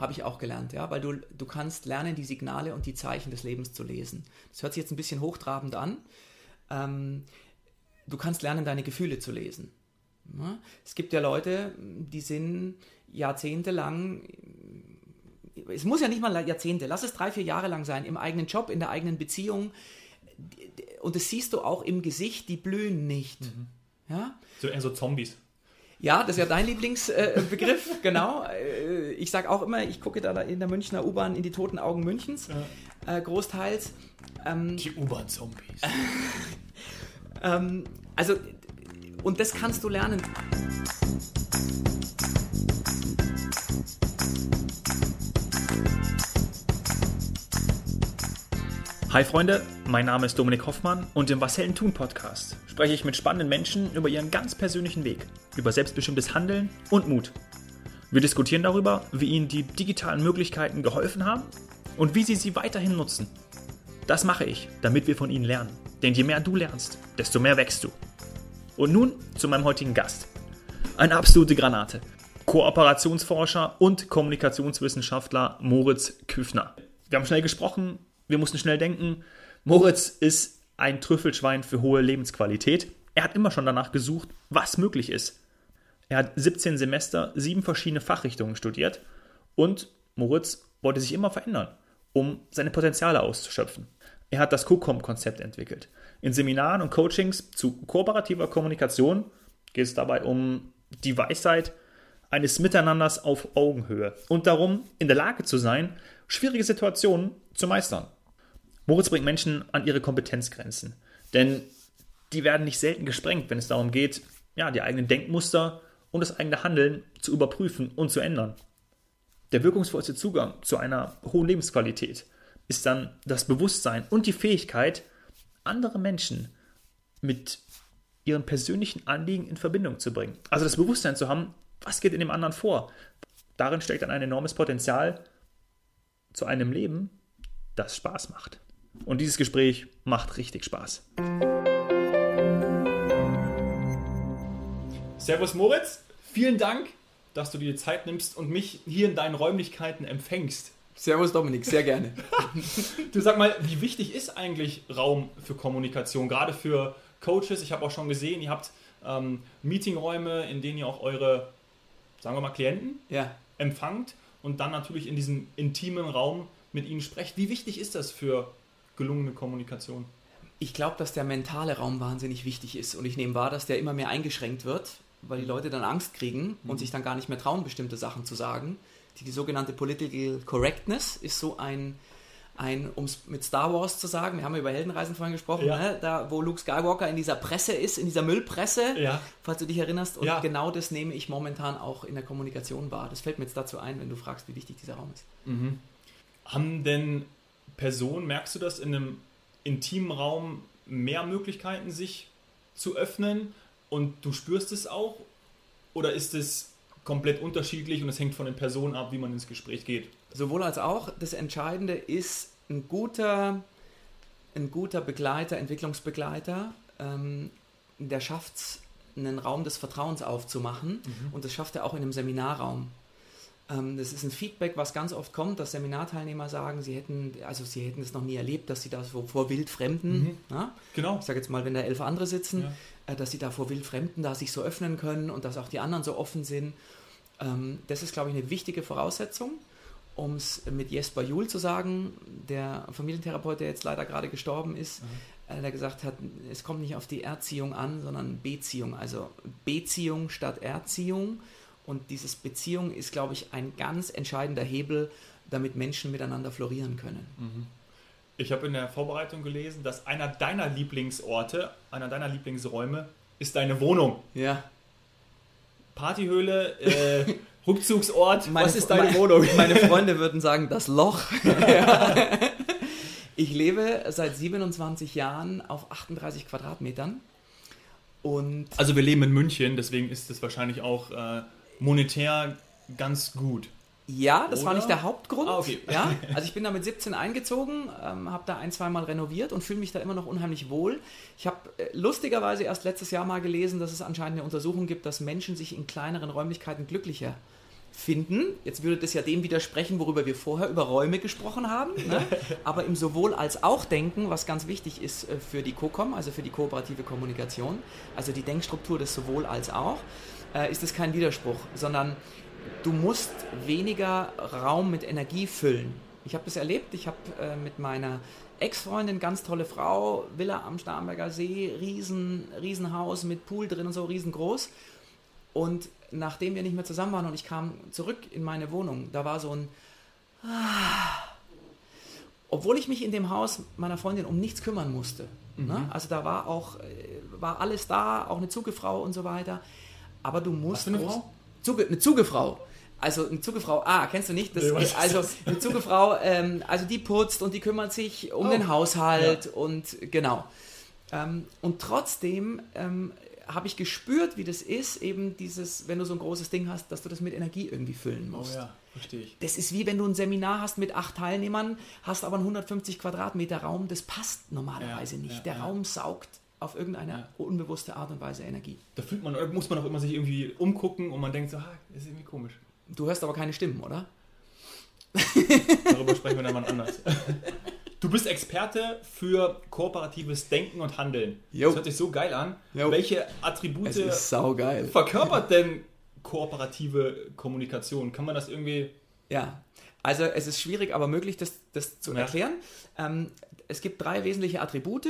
habe ich auch gelernt, ja, weil du, du kannst lernen, die Signale und die Zeichen des Lebens zu lesen. Das hört sich jetzt ein bisschen hochtrabend an. Ähm, du kannst lernen, deine Gefühle zu lesen. Ja? Es gibt ja Leute, die sind jahrzehntelang, es muss ja nicht mal Jahrzehnte, lass es drei, vier Jahre lang sein, im eigenen Job, in der eigenen Beziehung. Und das siehst du auch im Gesicht, die blühen nicht. Mhm. Ja? So eher so Zombies. Ja, das ist ja dein Lieblingsbegriff, äh, genau. Äh, ich sage auch immer, ich gucke da in der Münchner U-Bahn in die toten Augen Münchens, ja. äh, großteils. Ähm, die U-Bahn-Zombies. ähm, also, und das kannst du lernen. Hi Freunde, mein Name ist Dominik Hoffmann und im Was Helden tun Podcast spreche ich mit spannenden Menschen über ihren ganz persönlichen Weg, über selbstbestimmtes Handeln und Mut. Wir diskutieren darüber, wie ihnen die digitalen Möglichkeiten geholfen haben und wie sie sie weiterhin nutzen. Das mache ich, damit wir von ihnen lernen. Denn je mehr du lernst, desto mehr wächst du. Und nun zu meinem heutigen Gast. Eine absolute Granate. Kooperationsforscher und Kommunikationswissenschaftler Moritz Küfner. Wir haben schnell gesprochen wir mussten schnell denken, Moritz ist ein Trüffelschwein für hohe Lebensqualität. Er hat immer schon danach gesucht, was möglich ist. Er hat 17 Semester sieben verschiedene Fachrichtungen studiert und Moritz wollte sich immer verändern, um seine Potenziale auszuschöpfen. Er hat das COCOM-Konzept entwickelt. In Seminaren und Coachings zu kooperativer Kommunikation geht es dabei um die Weisheit eines Miteinanders auf Augenhöhe und darum, in der Lage zu sein, schwierige Situationen zu meistern. Moritz bringt Menschen an ihre Kompetenzgrenzen. Denn die werden nicht selten gesprengt, wenn es darum geht, ja, die eigenen Denkmuster und das eigene Handeln zu überprüfen und zu ändern. Der wirkungsvollste Zugang zu einer hohen Lebensqualität ist dann das Bewusstsein und die Fähigkeit, andere Menschen mit ihren persönlichen Anliegen in Verbindung zu bringen. Also das Bewusstsein zu haben, was geht in dem anderen vor. Darin steckt dann ein enormes Potenzial zu einem Leben, das Spaß macht. Und dieses Gespräch macht richtig Spaß. Servus Moritz, vielen Dank, dass du dir die Zeit nimmst und mich hier in deinen Räumlichkeiten empfängst. Servus Dominik, sehr gerne. du sag mal, wie wichtig ist eigentlich Raum für Kommunikation, gerade für Coaches? Ich habe auch schon gesehen, ihr habt ähm, Meetingräume, in denen ihr auch eure, sagen wir mal, Klienten ja. empfangt und dann natürlich in diesem intimen Raum mit ihnen sprecht. Wie wichtig ist das für gelungene Kommunikation? Ich glaube, dass der mentale Raum wahnsinnig wichtig ist und ich nehme wahr, dass der immer mehr eingeschränkt wird, weil die Leute dann Angst kriegen und mhm. sich dann gar nicht mehr trauen, bestimmte Sachen zu sagen. Die, die sogenannte Political Correctness ist so ein, ein um es mit Star Wars zu sagen, wir haben über Heldenreisen vorhin gesprochen, ja. ne? da wo Luke Skywalker in dieser Presse ist, in dieser Müllpresse, ja. falls du dich erinnerst. Und ja. genau das nehme ich momentan auch in der Kommunikation wahr. Das fällt mir jetzt dazu ein, wenn du fragst, wie wichtig dieser Raum ist. Mhm. Haben denn Person, merkst du das in einem intimen Raum mehr Möglichkeiten, sich zu öffnen und du spürst es auch? Oder ist es komplett unterschiedlich und es hängt von den Personen ab, wie man ins Gespräch geht? Sowohl als auch. Das Entscheidende ist ein guter, ein guter Begleiter, Entwicklungsbegleiter, ähm, der schafft es, einen Raum des Vertrauens aufzumachen mhm. und das schafft er auch in einem Seminarraum. Ähm, das ist ein Feedback, was ganz oft kommt, dass Seminarteilnehmer sagen, sie hätten, also sie hätten es noch nie erlebt, dass sie da so vor Wildfremden, mhm. ja? genau. ich sage jetzt mal, wenn da elf andere sitzen, ja. Äh, dass sie da vor Wildfremden da sich so öffnen können und dass auch die anderen so offen sind. Ähm, das ist, glaube ich, eine wichtige Voraussetzung. Um es mit Jesper Juhl zu sagen, der Familientherapeut, der jetzt leider gerade gestorben ist, mhm. der gesagt hat, es kommt nicht auf die Erziehung an, sondern Beziehung. Also Beziehung statt Erziehung. Und dieses Beziehung ist, glaube ich, ein ganz entscheidender Hebel, damit Menschen miteinander florieren können. Mhm. Ich habe in der Vorbereitung gelesen, dass einer deiner Lieblingsorte, einer deiner Lieblingsräume ist deine Wohnung. Ja. Partyhöhle, äh, Rückzugsort, meine, was ist deine meine, Wohnung? Meine Freunde würden sagen, das Loch. ich lebe seit 27 Jahren auf 38 Quadratmetern. Und also wir leben in München, deswegen ist es wahrscheinlich auch äh, monetär ganz gut. Ja, das Oder? war nicht der Hauptgrund. Ah, okay. ja, also ich bin da mit 17 eingezogen, ähm, habe da ein, zweimal renoviert und fühle mich da immer noch unheimlich wohl. Ich habe äh, lustigerweise erst letztes Jahr mal gelesen, dass es anscheinend eine Untersuchung gibt, dass Menschen sich in kleineren Räumlichkeiten glücklicher finden. Jetzt würde das ja dem widersprechen, worüber wir vorher über Räume gesprochen haben. Ne? Aber im sowohl als auch Denken, was ganz wichtig ist äh, für die COCOM, also für die kooperative Kommunikation, also die Denkstruktur des sowohl als auch, äh, ist es kein Widerspruch, sondern du musst weniger Raum mit Energie füllen. Ich habe das erlebt, ich habe äh, mit meiner Ex-Freundin, ganz tolle Frau, Villa am Starnberger See, riesen, Riesenhaus mit Pool drin und so, riesengroß. Und nachdem wir nicht mehr zusammen waren und ich kam zurück in meine Wohnung, da war so ein... Ah, obwohl ich mich in dem Haus meiner Freundin um nichts kümmern musste. Ne? Mhm. Ne? Also da war auch, äh, war alles da, auch eine Zugefrau und so weiter. Aber du musst... Was für eine Frau? Zuge, eine Zugefrau. Also eine Zugefrau, ah, kennst du nicht? Das, nee, also eine Zugefrau, ähm, also die putzt und die kümmert sich um oh. den Haushalt ja. und genau. Ähm, und trotzdem ähm, habe ich gespürt, wie das ist, eben dieses, wenn du so ein großes Ding hast, dass du das mit Energie irgendwie füllen musst. Oh ja, verstehe ich. Das ist wie wenn du ein Seminar hast mit acht Teilnehmern, hast aber einen 150 Quadratmeter Raum, das passt normalerweise ja, nicht. Ja, Der Raum saugt auf irgendeine ja. unbewusste Art und Weise Energie. Da fühlt man, muss man auch immer sich irgendwie umgucken und man denkt so, ah, das ist irgendwie komisch. Du hörst aber keine Stimmen, oder? Darüber sprechen wir dann mal anders. Du bist Experte für kooperatives Denken und Handeln. Jo. Das hört sich so geil an. Jo. Welche Attribute verkörpert denn kooperative Kommunikation? Kann man das irgendwie. Ja, also es ist schwierig, aber möglich, das, das zu ja. erklären. Ähm, es gibt drei wesentliche Attribute.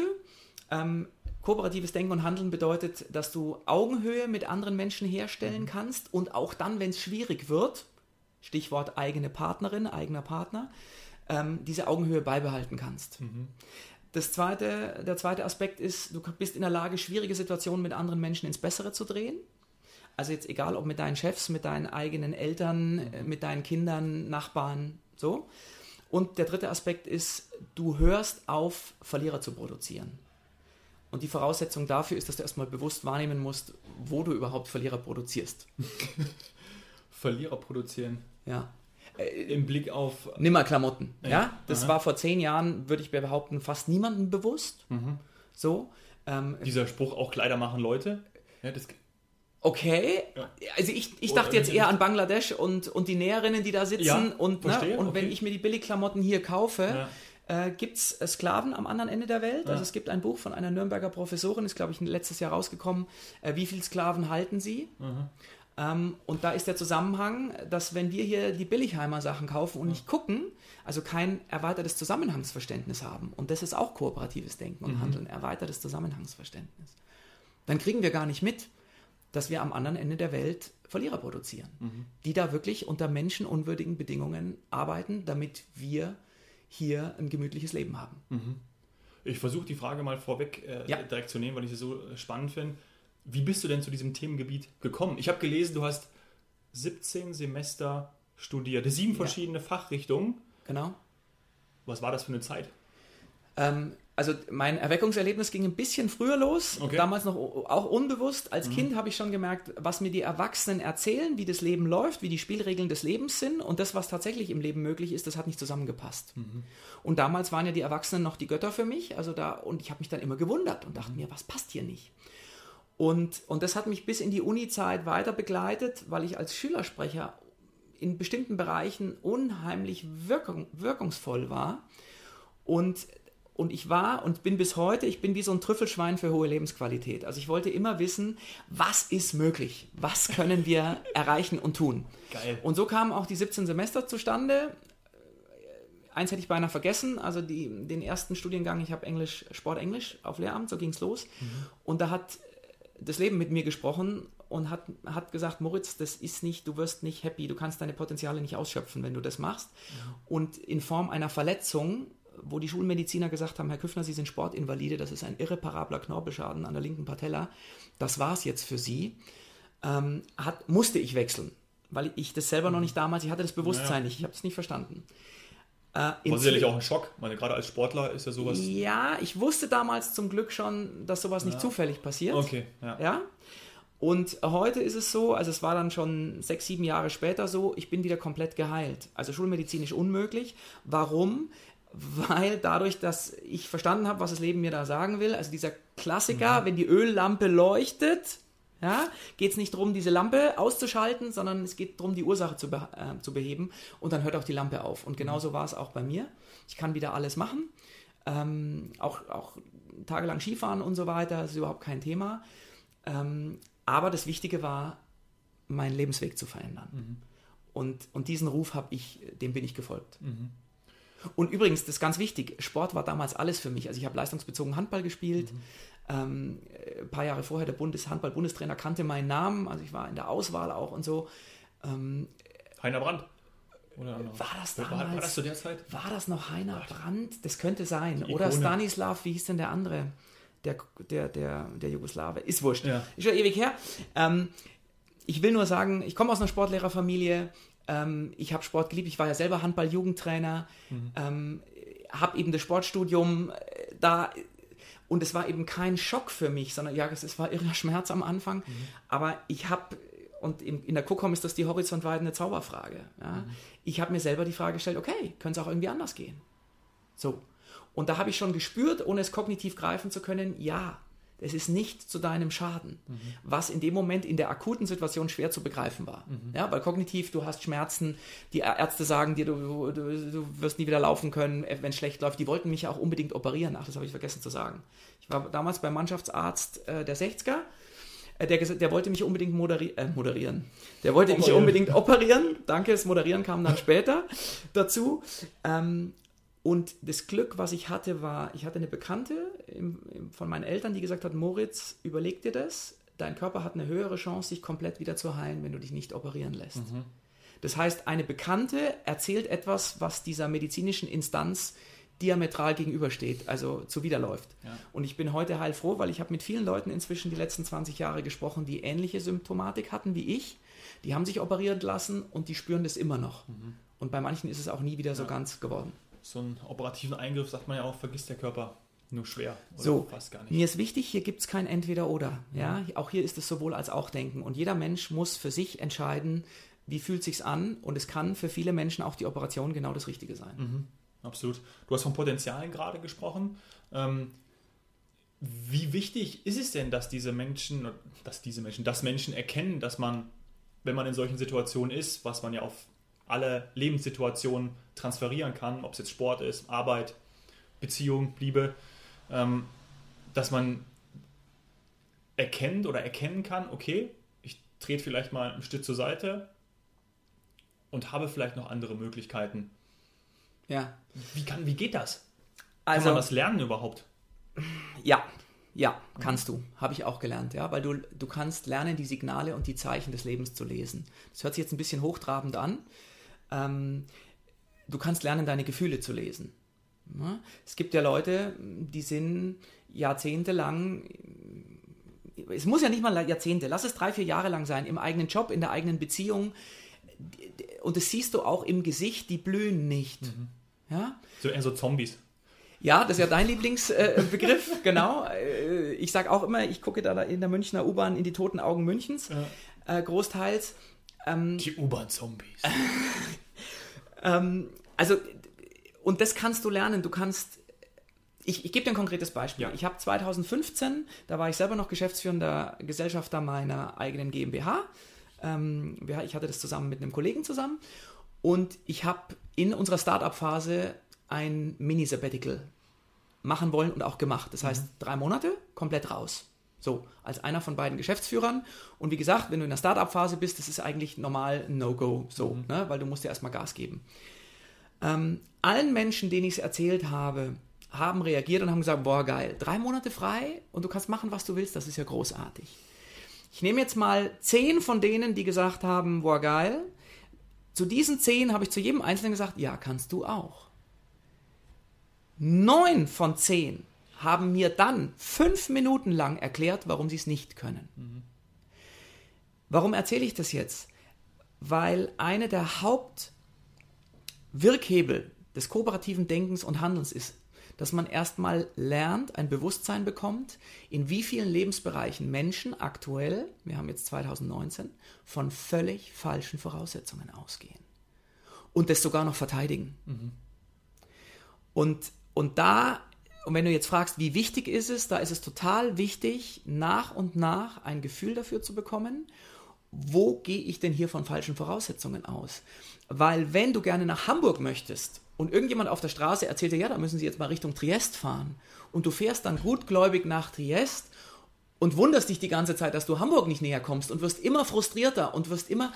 Ähm, Kooperatives Denken und Handeln bedeutet, dass du Augenhöhe mit anderen Menschen herstellen mhm. kannst und auch dann, wenn es schwierig wird, Stichwort eigene Partnerin, eigener Partner, ähm, diese Augenhöhe beibehalten kannst. Mhm. Das zweite, der zweite Aspekt ist, du bist in der Lage, schwierige Situationen mit anderen Menschen ins Bessere zu drehen. Also jetzt egal, ob mit deinen Chefs, mit deinen eigenen Eltern, mhm. mit deinen Kindern, Nachbarn, so. Und der dritte Aspekt ist, du hörst auf, Verlierer zu produzieren. Und die Voraussetzung dafür ist, dass du erstmal bewusst wahrnehmen musst, wo du überhaupt Verlierer produzierst. Verlierer produzieren? Ja. Äh, Im Blick auf. Nimmerklamotten. Ja, ja? das Aha. war vor zehn Jahren, würde ich behaupten, fast niemandem bewusst. Mhm. So. Ähm, Dieser Spruch, auch Kleider machen Leute. Ja, das, Okay, ja. also ich, ich dachte jetzt eher an Bangladesch und, und die Näherinnen, die da sitzen. Ja, und, ne, und okay. wenn ich mir die Billigklamotten hier kaufe, ja äh, gibt es äh, Sklaven am anderen Ende der Welt. Ja. Also es gibt ein Buch von einer Nürnberger Professorin, ist glaube ich letztes Jahr rausgekommen, äh, wie viele Sklaven halten sie? Mhm. Ähm, und da ist der Zusammenhang, dass wenn wir hier die Billigheimer Sachen kaufen und nicht gucken, also kein erweitertes Zusammenhangsverständnis haben, und das ist auch kooperatives Denken und mhm. Handeln, erweitertes Zusammenhangsverständnis, dann kriegen wir gar nicht mit, dass wir am anderen Ende der Welt Verlierer produzieren, mhm. die da wirklich unter menschenunwürdigen Bedingungen arbeiten, damit wir hier ein gemütliches Leben haben. Mhm. Ich versuche die Frage mal vorweg äh, ja. direkt zu nehmen, weil ich sie so äh, spannend finde. Wie bist du denn zu diesem Themengebiet gekommen? Ich habe gelesen, du hast 17 Semester studiert, sieben verschiedene ja. Fachrichtungen. Genau. Was war das für eine Zeit? Ähm, also mein Erweckungserlebnis ging ein bisschen früher los, okay. damals noch auch unbewusst. Als mhm. Kind habe ich schon gemerkt, was mir die Erwachsenen erzählen, wie das Leben läuft, wie die Spielregeln des Lebens sind und das, was tatsächlich im Leben möglich ist, das hat nicht zusammengepasst. Mhm. Und damals waren ja die Erwachsenen noch die Götter für mich, also da und ich habe mich dann immer gewundert und dachte mhm. mir, was passt hier nicht? Und, und das hat mich bis in die Uni-Zeit weiter begleitet, weil ich als Schülersprecher in bestimmten Bereichen unheimlich wirkung, wirkungsvoll war. Und und ich war und bin bis heute, ich bin wie so ein Trüffelschwein für hohe Lebensqualität. Also ich wollte immer wissen, was ist möglich? Was können wir erreichen und tun? Geil. Und so kamen auch die 17 Semester zustande. Eins hätte ich beinahe vergessen, also die, den ersten Studiengang, ich habe Englisch, Sport Englisch auf Lehramt, so ging es los. Mhm. Und da hat das Leben mit mir gesprochen und hat, hat gesagt, Moritz, das ist nicht, du wirst nicht happy, du kannst deine Potenziale nicht ausschöpfen, wenn du das machst. Mhm. Und in Form einer Verletzung wo die Schulmediziner gesagt haben, Herr Küffner, Sie sind Sportinvalide, das ist ein irreparabler Knorpelschaden an der linken Patella, das war es jetzt für Sie, ähm, hat, musste ich wechseln, weil ich das selber noch nicht damals, ich hatte das Bewusstsein naja. nicht, ich habe es nicht verstanden. Äh, war sicherlich auch ein Schock. Ich meine, gerade als Sportler ist ja sowas. Ja, ich wusste damals zum Glück schon, dass sowas nicht zufällig passiert. Okay, ja. ja. Und heute ist es so, also es war dann schon sechs, sieben Jahre später so, ich bin wieder komplett geheilt. Also schulmedizinisch unmöglich. Warum? Weil dadurch, dass ich verstanden habe, was das Leben mir da sagen will, also dieser Klassiker, mhm. wenn die Öllampe leuchtet, Ja, geht es nicht darum, diese Lampe auszuschalten, sondern es geht darum, die Ursache zu, be äh, zu beheben und dann hört auch die Lampe auf. Und genauso war es auch bei mir. Ich kann wieder alles machen, ähm, auch, auch tagelang Skifahren und so weiter, das ist überhaupt kein Thema. Ähm, aber das Wichtige war, meinen Lebensweg zu verändern. Mhm. Und, und diesen Ruf habe ich, dem bin ich gefolgt. Mhm. Und übrigens, das ist ganz wichtig, Sport war damals alles für mich. Also ich habe leistungsbezogen Handball gespielt. Mhm. Ähm, ein paar Jahre vorher der Bundes Handball-Bundestrainer kannte meinen Namen, also ich war in der Auswahl auch und so. Ähm, Heiner Brandt. Oder war das damals? War, war, das zu der Zeit? War das noch Heiner Brandt? Das könnte sein. Oder Stanislav, wie hieß denn der andere? Der, der, der, der Jugoslawe. Ist wurscht. Ja. Ist schon ewig her. Ähm, ich will nur sagen, ich komme aus einer Sportlehrerfamilie. Ähm, ich habe Sport geliebt. Ich war ja selber Handball-Jugendtrainer. Mhm. Ähm, habe eben das Sportstudium äh, da und es war eben kein Schock für mich, sondern ja, es war irrer Schmerz am Anfang. Mhm. Aber ich habe, und in, in der Kuckom ist das die horizontweitende Zauberfrage. Ja? Mhm. Ich habe mir selber die Frage gestellt, okay, könnte es auch irgendwie anders gehen? So. Und da habe ich schon gespürt, ohne es kognitiv greifen zu können, ja, es ist nicht zu deinem Schaden, mhm. was in dem Moment in der akuten Situation schwer zu begreifen war. Mhm. Ja, weil kognitiv, du hast Schmerzen, die Ärzte sagen dir, du, du, du wirst nie wieder laufen können, äh, wenn es schlecht läuft. Die wollten mich ja auch unbedingt operieren. Ach, das habe ich vergessen zu sagen. Ich war damals beim Mannschaftsarzt äh, der 60er. Äh, der, der, wollte mich unbedingt moderi äh, moderieren. Der wollte operieren. mich unbedingt operieren. Danke, das Moderieren kam dann später dazu. Ähm, und das Glück, was ich hatte, war, ich hatte eine Bekannte im, im, von meinen Eltern, die gesagt hat, Moritz, überleg dir das, dein Körper hat eine höhere Chance, sich komplett wieder zu heilen, wenn du dich nicht operieren lässt. Mhm. Das heißt, eine Bekannte erzählt etwas, was dieser medizinischen Instanz diametral gegenübersteht, also zuwiderläuft. Ja. Und ich bin heute heilfroh, weil ich habe mit vielen Leuten inzwischen die letzten 20 Jahre gesprochen, die ähnliche Symptomatik hatten wie ich. Die haben sich operieren lassen und die spüren das immer noch. Mhm. Und bei manchen ist es auch nie wieder ja. so ganz geworden so einen operativen Eingriff, sagt man ja auch, vergisst der Körper nur schwer. so, fast gar nicht. mir ist wichtig, hier gibt es kein Entweder-Oder. Ja? Mhm. Auch hier ist es sowohl als auch Denken. Und jeder Mensch muss für sich entscheiden, wie fühlt sich's an. Und es kann für viele Menschen auch die Operation genau das Richtige sein. Mhm. Absolut. Du hast von Potenzialen gerade gesprochen. Ähm, wie wichtig ist es denn, dass diese Menschen, dass diese Menschen, dass Menschen erkennen, dass man, wenn man in solchen Situationen ist, was man ja auf alle Lebenssituationen transferieren kann, ob es jetzt Sport ist, Arbeit, Beziehung, Liebe, ähm, dass man erkennt oder erkennen kann, okay, ich trete vielleicht mal ein Stück zur Seite und habe vielleicht noch andere Möglichkeiten. Ja. Wie, kann, wie geht das? Also, kann man das lernen überhaupt? Ja, ja, kannst du. Habe ich auch gelernt, ja, weil du, du kannst lernen, die Signale und die Zeichen des Lebens zu lesen. Das hört sich jetzt ein bisschen hochtrabend an, ähm, du kannst lernen, deine Gefühle zu lesen. Ja? Es gibt ja Leute, die sind jahrzehntelang, es muss ja nicht mal Jahrzehnte, lass es drei, vier Jahre lang sein, im eigenen Job, in der eigenen Beziehung. Und das siehst du auch im Gesicht, die blühen nicht. Mhm. Ja? So eher so Zombies. Ja, das ist ja dein Lieblingsbegriff, äh, genau. Äh, ich sage auch immer, ich gucke da in der Münchner U-Bahn in die toten Augen Münchens, ja. äh, großteils. Ähm, die U-Bahn-Zombies. ähm, also, und das kannst du lernen. Du kannst. Ich, ich gebe dir ein konkretes Beispiel. Ja. Ich habe 2015, da war ich selber noch geschäftsführender Gesellschafter meiner eigenen GmbH. Ähm, ich hatte das zusammen mit einem Kollegen zusammen. Und ich habe in unserer Startup-Phase ein Mini-Sabbatical machen wollen und auch gemacht. Das heißt, mhm. drei Monate komplett raus. So, als einer von beiden Geschäftsführern. Und wie gesagt, wenn du in der Startup-Phase bist, das ist eigentlich normal ein No-Go, so, mhm. ne? weil du musst ja erstmal Gas geben. Ähm, allen Menschen, denen ich es erzählt habe, haben reagiert und haben gesagt, boah, geil, drei Monate frei und du kannst machen, was du willst, das ist ja großartig. Ich nehme jetzt mal zehn von denen, die gesagt haben, boah, geil. Zu diesen zehn habe ich zu jedem Einzelnen gesagt, ja, kannst du auch. Neun von zehn haben mir dann fünf Minuten lang erklärt, warum sie es nicht können. Mhm. Warum erzähle ich das jetzt? Weil eine der Hauptwirkhebel des kooperativen Denkens und Handelns ist, dass man erstmal lernt, ein Bewusstsein bekommt, in wie vielen Lebensbereichen Menschen aktuell, wir haben jetzt 2019, von völlig falschen Voraussetzungen ausgehen. Und das sogar noch verteidigen. Mhm. Und, und da und wenn du jetzt fragst, wie wichtig ist es, da ist es total wichtig, nach und nach ein Gefühl dafür zu bekommen, wo gehe ich denn hier von falschen Voraussetzungen aus? Weil wenn du gerne nach Hamburg möchtest und irgendjemand auf der Straße erzählt dir, ja, da müssen sie jetzt mal Richtung Triest fahren und du fährst dann gutgläubig nach Triest und wunderst dich die ganze Zeit, dass du Hamburg nicht näher kommst und wirst immer frustrierter und wirst immer,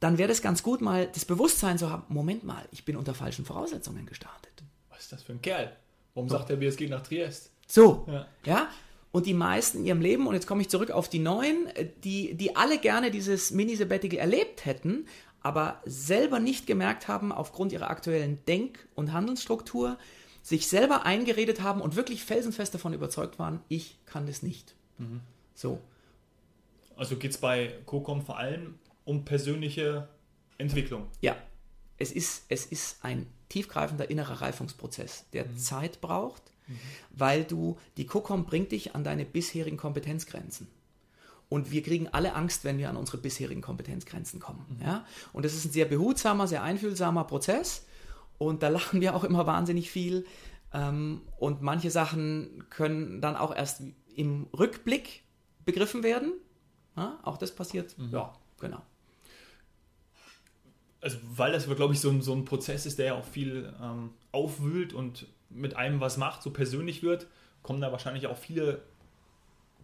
dann wäre das ganz gut, mal das Bewusstsein zu haben, Moment mal, ich bin unter falschen Voraussetzungen gestartet. Was ist das für ein Kerl? Warum sagt er es geht nach Triest? So, ja. ja? Und die meisten in ihrem Leben, und jetzt komme ich zurück auf die Neuen, die, die alle gerne dieses Mini-Sabbatical erlebt hätten, aber selber nicht gemerkt haben, aufgrund ihrer aktuellen Denk- und Handelsstruktur, sich selber eingeredet haben und wirklich felsenfest davon überzeugt waren, ich kann das nicht. Mhm. So. Also geht es bei COCOM vor allem um persönliche Entwicklung. Ja, es ist, es ist ein tiefgreifender innerer Reifungsprozess, der mhm. Zeit braucht, mhm. weil du, die COCOM bringt dich an deine bisherigen Kompetenzgrenzen. Und wir kriegen alle Angst, wenn wir an unsere bisherigen Kompetenzgrenzen kommen. Mhm. Ja? Und das ist ein sehr behutsamer, sehr einfühlsamer Prozess. Und da lachen wir auch immer wahnsinnig viel. Ähm, und manche Sachen können dann auch erst im Rückblick begriffen werden. Ja? Auch das passiert. Mhm. Ja, genau also weil das, glaube ich, so ein, so ein Prozess ist, der ja auch viel ähm, aufwühlt und mit einem was macht, so persönlich wird, kommen da wahrscheinlich auch viele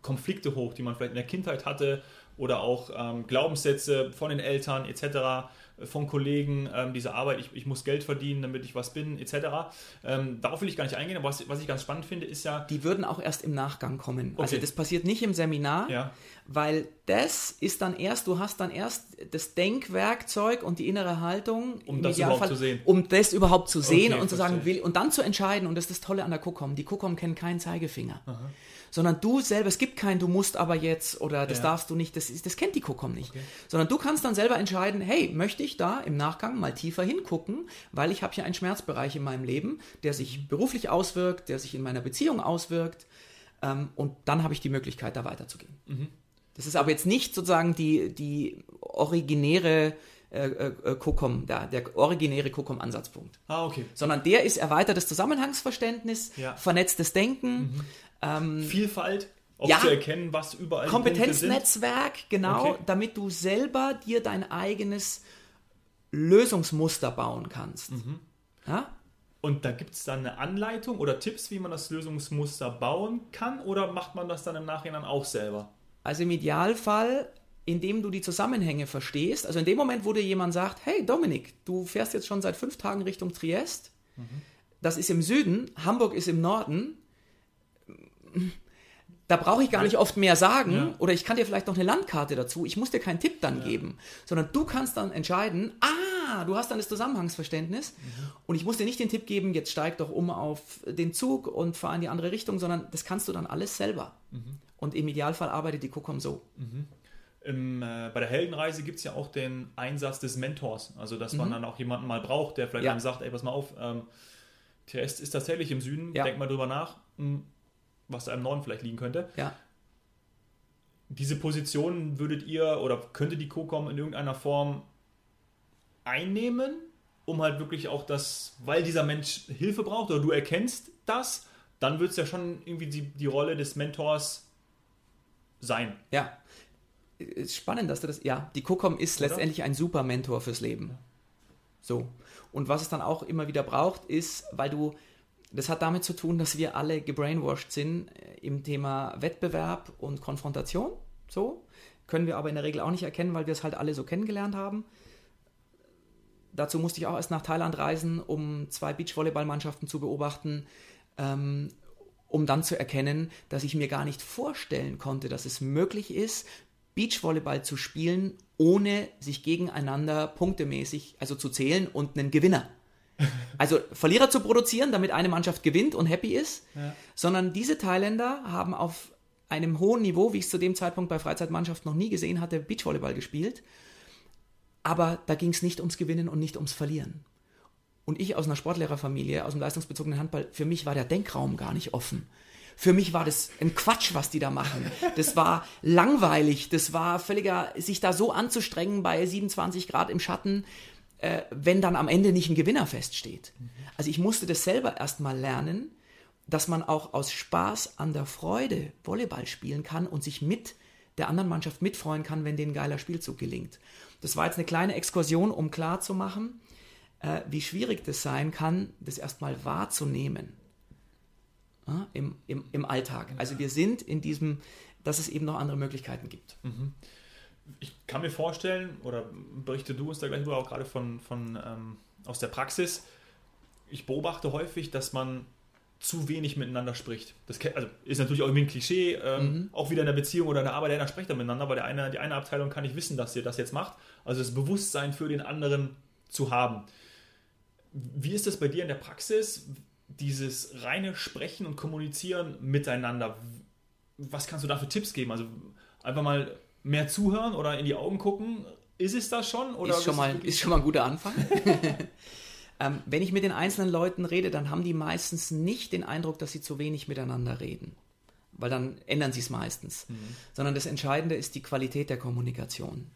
Konflikte hoch, die man vielleicht in der Kindheit hatte oder auch ähm, Glaubenssätze von den Eltern etc von Kollegen, ähm, diese Arbeit, ich, ich, muss Geld verdienen, damit ich was bin, etc. Ähm, darauf will ich gar nicht eingehen, aber was, was, ich ganz spannend finde, ist ja. Die würden auch erst im Nachgang kommen. Also okay. Also das passiert nicht im Seminar, ja. weil das ist dann erst, du hast dann erst das Denkwerkzeug und die innere Haltung, um das überhaupt zu sehen. Um das überhaupt zu sehen okay, und zu sagen, will, und dann zu entscheiden, und das ist das Tolle an der Kokom. Die Kokom kennen keinen Zeigefinger. Aha sondern du selber, es gibt kein, du musst aber jetzt oder das ja. darfst du nicht, das, das kennt die Kokom nicht. Okay. Sondern du kannst dann selber entscheiden, hey, möchte ich da im Nachgang mal tiefer hingucken, weil ich habe hier einen Schmerzbereich in meinem Leben, der sich beruflich auswirkt, der sich in meiner Beziehung auswirkt ähm, und dann habe ich die Möglichkeit, da weiterzugehen. Mhm. Das ist aber jetzt nicht sozusagen die, die originäre äh, äh, COCOM, der, der originäre COCOM-Ansatzpunkt. Ah, okay. Sondern der ist erweitertes Zusammenhangsverständnis, ja. vernetztes Denken, mhm. Ähm, Vielfalt, auch ja, zu erkennen, was überall Kompetenznetzwerk, genau, okay. damit du selber dir dein eigenes Lösungsmuster bauen kannst. Mhm. Ja? Und da gibt es dann eine Anleitung oder Tipps, wie man das Lösungsmuster bauen kann oder macht man das dann im Nachhinein auch selber? Also im Idealfall, indem du die Zusammenhänge verstehst, also in dem Moment, wo dir jemand sagt, hey Dominik, du fährst jetzt schon seit fünf Tagen Richtung Triest, mhm. das ist im Süden, Hamburg ist im Norden, da brauche ich gar nicht oft mehr sagen ja. oder ich kann dir vielleicht noch eine Landkarte dazu. Ich muss dir keinen Tipp dann ja. geben, sondern du kannst dann entscheiden, ah, du hast dann das Zusammenhangsverständnis mhm. und ich muss dir nicht den Tipp geben, jetzt steig doch um auf den Zug und fahr in die andere Richtung, sondern das kannst du dann alles selber. Mhm. Und im Idealfall arbeitet die Kokom so. Mhm. Im, äh, bei der Heldenreise gibt es ja auch den Einsatz des Mentors, also dass man mhm. dann auch jemanden mal braucht, der vielleicht ja. einem sagt, ey, pass mal auf, ähm, Triest ist tatsächlich im Süden, denk mal drüber nach. Hm, was da im Norden vielleicht liegen könnte. Ja. Diese Position würdet ihr oder könnte die COCOM in irgendeiner Form einnehmen, um halt wirklich auch das, weil dieser Mensch Hilfe braucht oder du erkennst das, dann wird es ja schon irgendwie die, die Rolle des Mentors sein. Ja. Ist spannend, dass du das. Ja, die COCOM ist Oder? letztendlich ein super Mentor fürs Leben. So. Und was es dann auch immer wieder braucht, ist, weil du das hat damit zu tun, dass wir alle gebrainwashed sind äh, im Thema Wettbewerb und Konfrontation. So. Können wir aber in der Regel auch nicht erkennen, weil wir es halt alle so kennengelernt haben. Dazu musste ich auch erst nach Thailand reisen, um zwei Beachvolleyballmannschaften zu beobachten, ähm, um dann zu erkennen, dass ich mir gar nicht vorstellen konnte, dass es möglich ist, Beachvolleyball zu spielen, ohne sich gegeneinander punktemäßig, also zu zählen und einen Gewinner also Verlierer zu produzieren, damit eine Mannschaft gewinnt und happy ist, ja. sondern diese Thailänder haben auf einem hohen Niveau, wie ich es zu dem Zeitpunkt bei Freizeitmannschaften noch nie gesehen hatte, Beachvolleyball gespielt. Aber da ging es nicht ums Gewinnen und nicht ums Verlieren. Und ich aus einer Sportlehrerfamilie, aus dem leistungsbezogenen Handball, für mich war der Denkraum gar nicht offen. Für mich war das ein Quatsch, was die da machen. Das war langweilig, das war völliger, sich da so anzustrengen bei 27 Grad im Schatten äh, wenn dann am Ende nicht ein Gewinner feststeht. Also ich musste das selber erstmal lernen, dass man auch aus Spaß an der Freude Volleyball spielen kann und sich mit der anderen Mannschaft mitfreuen kann, wenn denen ein geiler Spielzug gelingt. Das war jetzt eine kleine Exkursion, um klarzumachen, äh, wie schwierig das sein kann, das erstmal wahrzunehmen ja, im, im, im Alltag. Also wir sind in diesem, dass es eben noch andere Möglichkeiten gibt. Mhm. Ich kann mir vorstellen, oder berichte du uns da gleich auch gerade von, von ähm, aus der Praxis, ich beobachte häufig, dass man zu wenig miteinander spricht. Das also ist natürlich auch irgendwie ein Klischee, ähm, mhm. auch wieder in der Beziehung oder in der Arbeit, einer spricht da miteinander, weil der eine, die eine Abteilung kann nicht wissen, dass ihr das jetzt macht. Also das Bewusstsein für den anderen zu haben. Wie ist das bei dir in der Praxis, dieses reine Sprechen und Kommunizieren miteinander? Was kannst du da für Tipps geben? Also einfach mal mehr zuhören oder in die Augen gucken. Ist es das schon? Oder ist, schon mal, ist schon mal ein guter Anfang. ähm, wenn ich mit den einzelnen Leuten rede, dann haben die meistens nicht den Eindruck, dass sie zu wenig miteinander reden. Weil dann ändern sie es meistens. Mhm. Sondern das Entscheidende ist die Qualität der Kommunikation.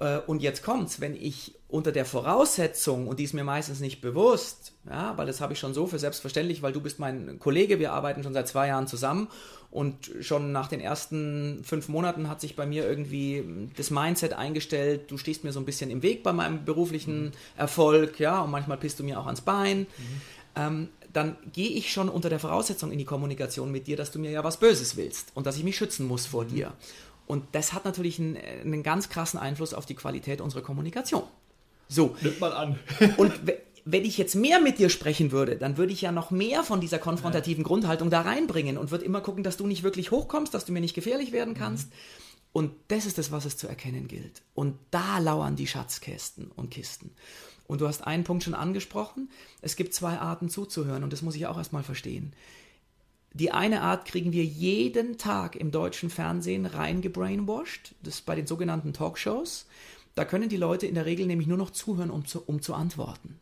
Äh, und jetzt kommt's, wenn ich unter der Voraussetzung, und die ist mir meistens nicht bewusst, ja, weil das habe ich schon so für selbstverständlich, weil du bist mein Kollege, wir arbeiten schon seit zwei Jahren zusammen und schon nach den ersten fünf Monaten hat sich bei mir irgendwie das Mindset eingestellt, du stehst mir so ein bisschen im Weg bei meinem beruflichen mhm. Erfolg, ja, und manchmal pisst du mir auch ans Bein. Mhm. Ähm, dann gehe ich schon unter der Voraussetzung in die Kommunikation mit dir, dass du mir ja was Böses willst und dass ich mich schützen muss vor mhm. dir. Und das hat natürlich einen, einen ganz krassen Einfluss auf die Qualität unserer Kommunikation. So. Nimmt mal an. und wenn ich jetzt mehr mit dir sprechen würde, dann würde ich ja noch mehr von dieser konfrontativen ja. Grundhaltung da reinbringen und würde immer gucken, dass du nicht wirklich hochkommst, dass du mir nicht gefährlich werden kannst. Mhm. Und das ist das, was es zu erkennen gilt. Und da lauern die Schatzkästen und Kisten. Und du hast einen Punkt schon angesprochen. Es gibt zwei Arten zuzuhören und das muss ich auch erstmal verstehen. Die eine Art kriegen wir jeden Tag im deutschen Fernsehen reingebrainwashed, das ist bei den sogenannten Talkshows. Da können die Leute in der Regel nämlich nur noch zuhören, um zu, um zu antworten.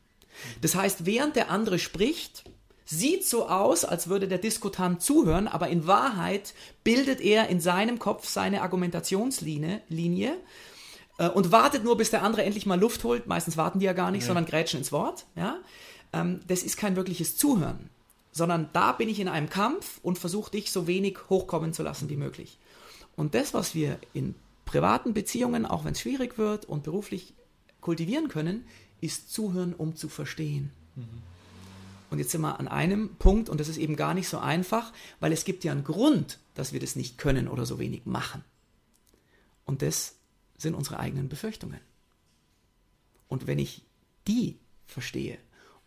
Das heißt, während der andere spricht, sieht so aus, als würde der Diskutant zuhören, aber in Wahrheit bildet er in seinem Kopf seine Argumentationslinie Linie, äh, und wartet nur, bis der andere endlich mal Luft holt. Meistens warten die ja gar nicht, nee. sondern grätschen ins Wort. Ja? Ähm, das ist kein wirkliches Zuhören sondern da bin ich in einem Kampf und versuche dich so wenig hochkommen zu lassen wie möglich. Und das, was wir in privaten Beziehungen, auch wenn es schwierig wird und beruflich kultivieren können, ist zuhören, um zu verstehen. Mhm. Und jetzt sind wir an einem Punkt, und das ist eben gar nicht so einfach, weil es gibt ja einen Grund, dass wir das nicht können oder so wenig machen. Und das sind unsere eigenen Befürchtungen. Und wenn ich die verstehe,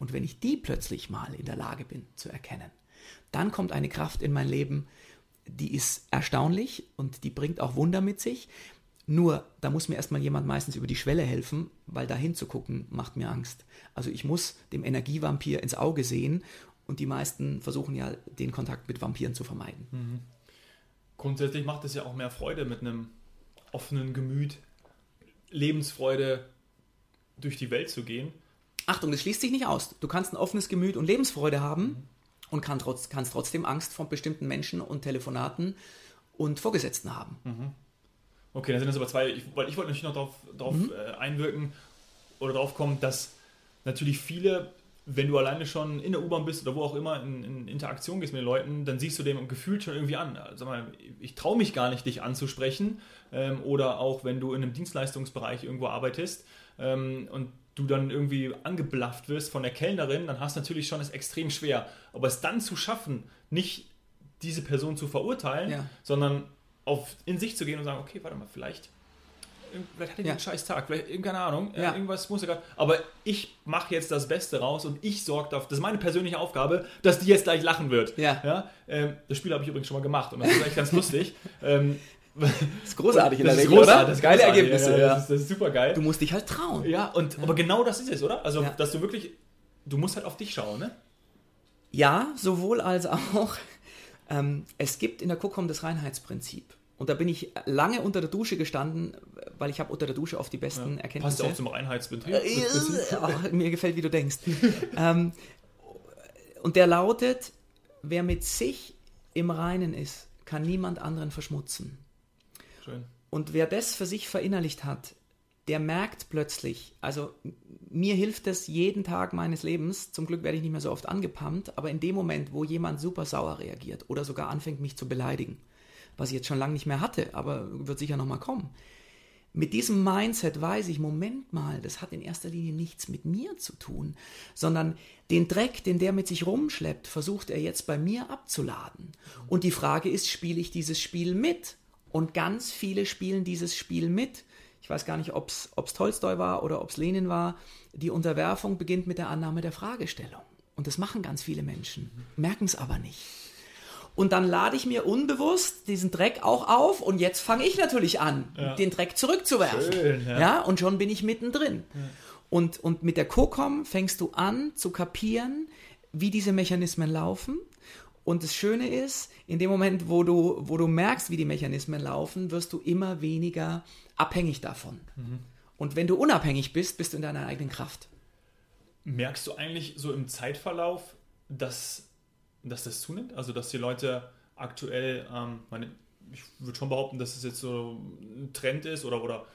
und wenn ich die plötzlich mal in der Lage bin zu erkennen, dann kommt eine Kraft in mein Leben, die ist erstaunlich und die bringt auch Wunder mit sich. Nur, da muss mir erstmal jemand meistens über die Schwelle helfen, weil da hinzugucken macht mir Angst. Also ich muss dem Energievampir ins Auge sehen und die meisten versuchen ja, den Kontakt mit Vampiren zu vermeiden. Mhm. Grundsätzlich macht es ja auch mehr Freude, mit einem offenen Gemüt, Lebensfreude durch die Welt zu gehen. Achtung, das schließt sich nicht aus. Du kannst ein offenes Gemüt und Lebensfreude haben und kann trotz, kannst trotzdem Angst vor bestimmten Menschen und Telefonaten und Vorgesetzten haben. Mhm. Okay, dann sind das aber zwei, ich, weil ich wollte natürlich noch darauf, darauf mhm. äh, einwirken oder darauf kommen, dass natürlich viele, wenn du alleine schon in der U-Bahn bist oder wo auch immer in, in, Interaktion gehst mit den Leuten, dann siehst du dem gefühlt schon irgendwie an. Sag mal, ich traue mich gar nicht, dich anzusprechen. Ähm, oder auch wenn du in einem Dienstleistungsbereich irgendwo arbeitest ähm, und du dann irgendwie angeblafft wirst von der Kellnerin, dann hast du natürlich schon es extrem schwer. Aber es dann zu schaffen, nicht diese Person zu verurteilen, ja. sondern auf, in sich zu gehen und sagen, okay, warte mal, vielleicht, vielleicht hat er ja. einen scheiß Tag, vielleicht, keine Ahnung, ja. irgendwas muss er gerade, aber ich mache jetzt das Beste raus und ich sorge dafür, das ist meine persönliche Aufgabe, dass die jetzt gleich lachen wird. Ja. ja? Ähm, das Spiel habe ich übrigens schon mal gemacht und das ist echt ganz lustig. Ähm, ist großartig in der Regel, oder? Das geile Ergebnisse. Ja, ja. Das, ist, das, ist, super geil. Du musst dich halt trauen. Ja, und, aber genau das ist es, oder? Also, dass du wirklich, du musst halt auf dich schauen, ne? Ja, sowohl als auch. Ähm, es gibt in der KUKOM das Reinheitsprinzip. Und da bin ich lange unter der Dusche gestanden, weil ich habe unter der Dusche oft die besten ja. Erkenntnisse. Passt auch zum Reinheitsprinzip. Äh, mir gefällt, wie du denkst. ähm, und der lautet, wer mit sich im Reinen ist, kann niemand anderen verschmutzen. Schön. Und wer das für sich verinnerlicht hat, der merkt plötzlich, also mir hilft es jeden Tag meines Lebens, zum Glück werde ich nicht mehr so oft angepumpt, aber in dem Moment, wo jemand super sauer reagiert oder sogar anfängt, mich zu beleidigen, was ich jetzt schon lange nicht mehr hatte, aber wird sicher nochmal kommen, mit diesem Mindset weiß ich, Moment mal, das hat in erster Linie nichts mit mir zu tun, sondern den Dreck, den der mit sich rumschleppt, versucht er jetzt bei mir abzuladen. Und die Frage ist, spiele ich dieses Spiel mit? Und ganz viele spielen dieses Spiel mit. Ich weiß gar nicht, ob es Tolstoi war oder ob es Lenin war. Die Unterwerfung beginnt mit der Annahme der Fragestellung. Und das machen ganz viele Menschen, merken es aber nicht. Und dann lade ich mir unbewusst diesen Dreck auch auf und jetzt fange ich natürlich an, ja. den Dreck zurückzuwerfen. Schön, ja. ja. und schon bin ich mittendrin. Ja. Und, und mit der COCOM fängst du an zu kapieren, wie diese Mechanismen laufen. Und das Schöne ist, in dem Moment, wo du, wo du merkst, wie die Mechanismen laufen, wirst du immer weniger abhängig davon. Mhm. Und wenn du unabhängig bist, bist du in deiner eigenen Kraft. Merkst du eigentlich so im Zeitverlauf, dass dass das zunimmt? Also, dass die Leute aktuell, ähm, meine, ich würde schon behaupten, dass es jetzt so ein Trend ist oder, oder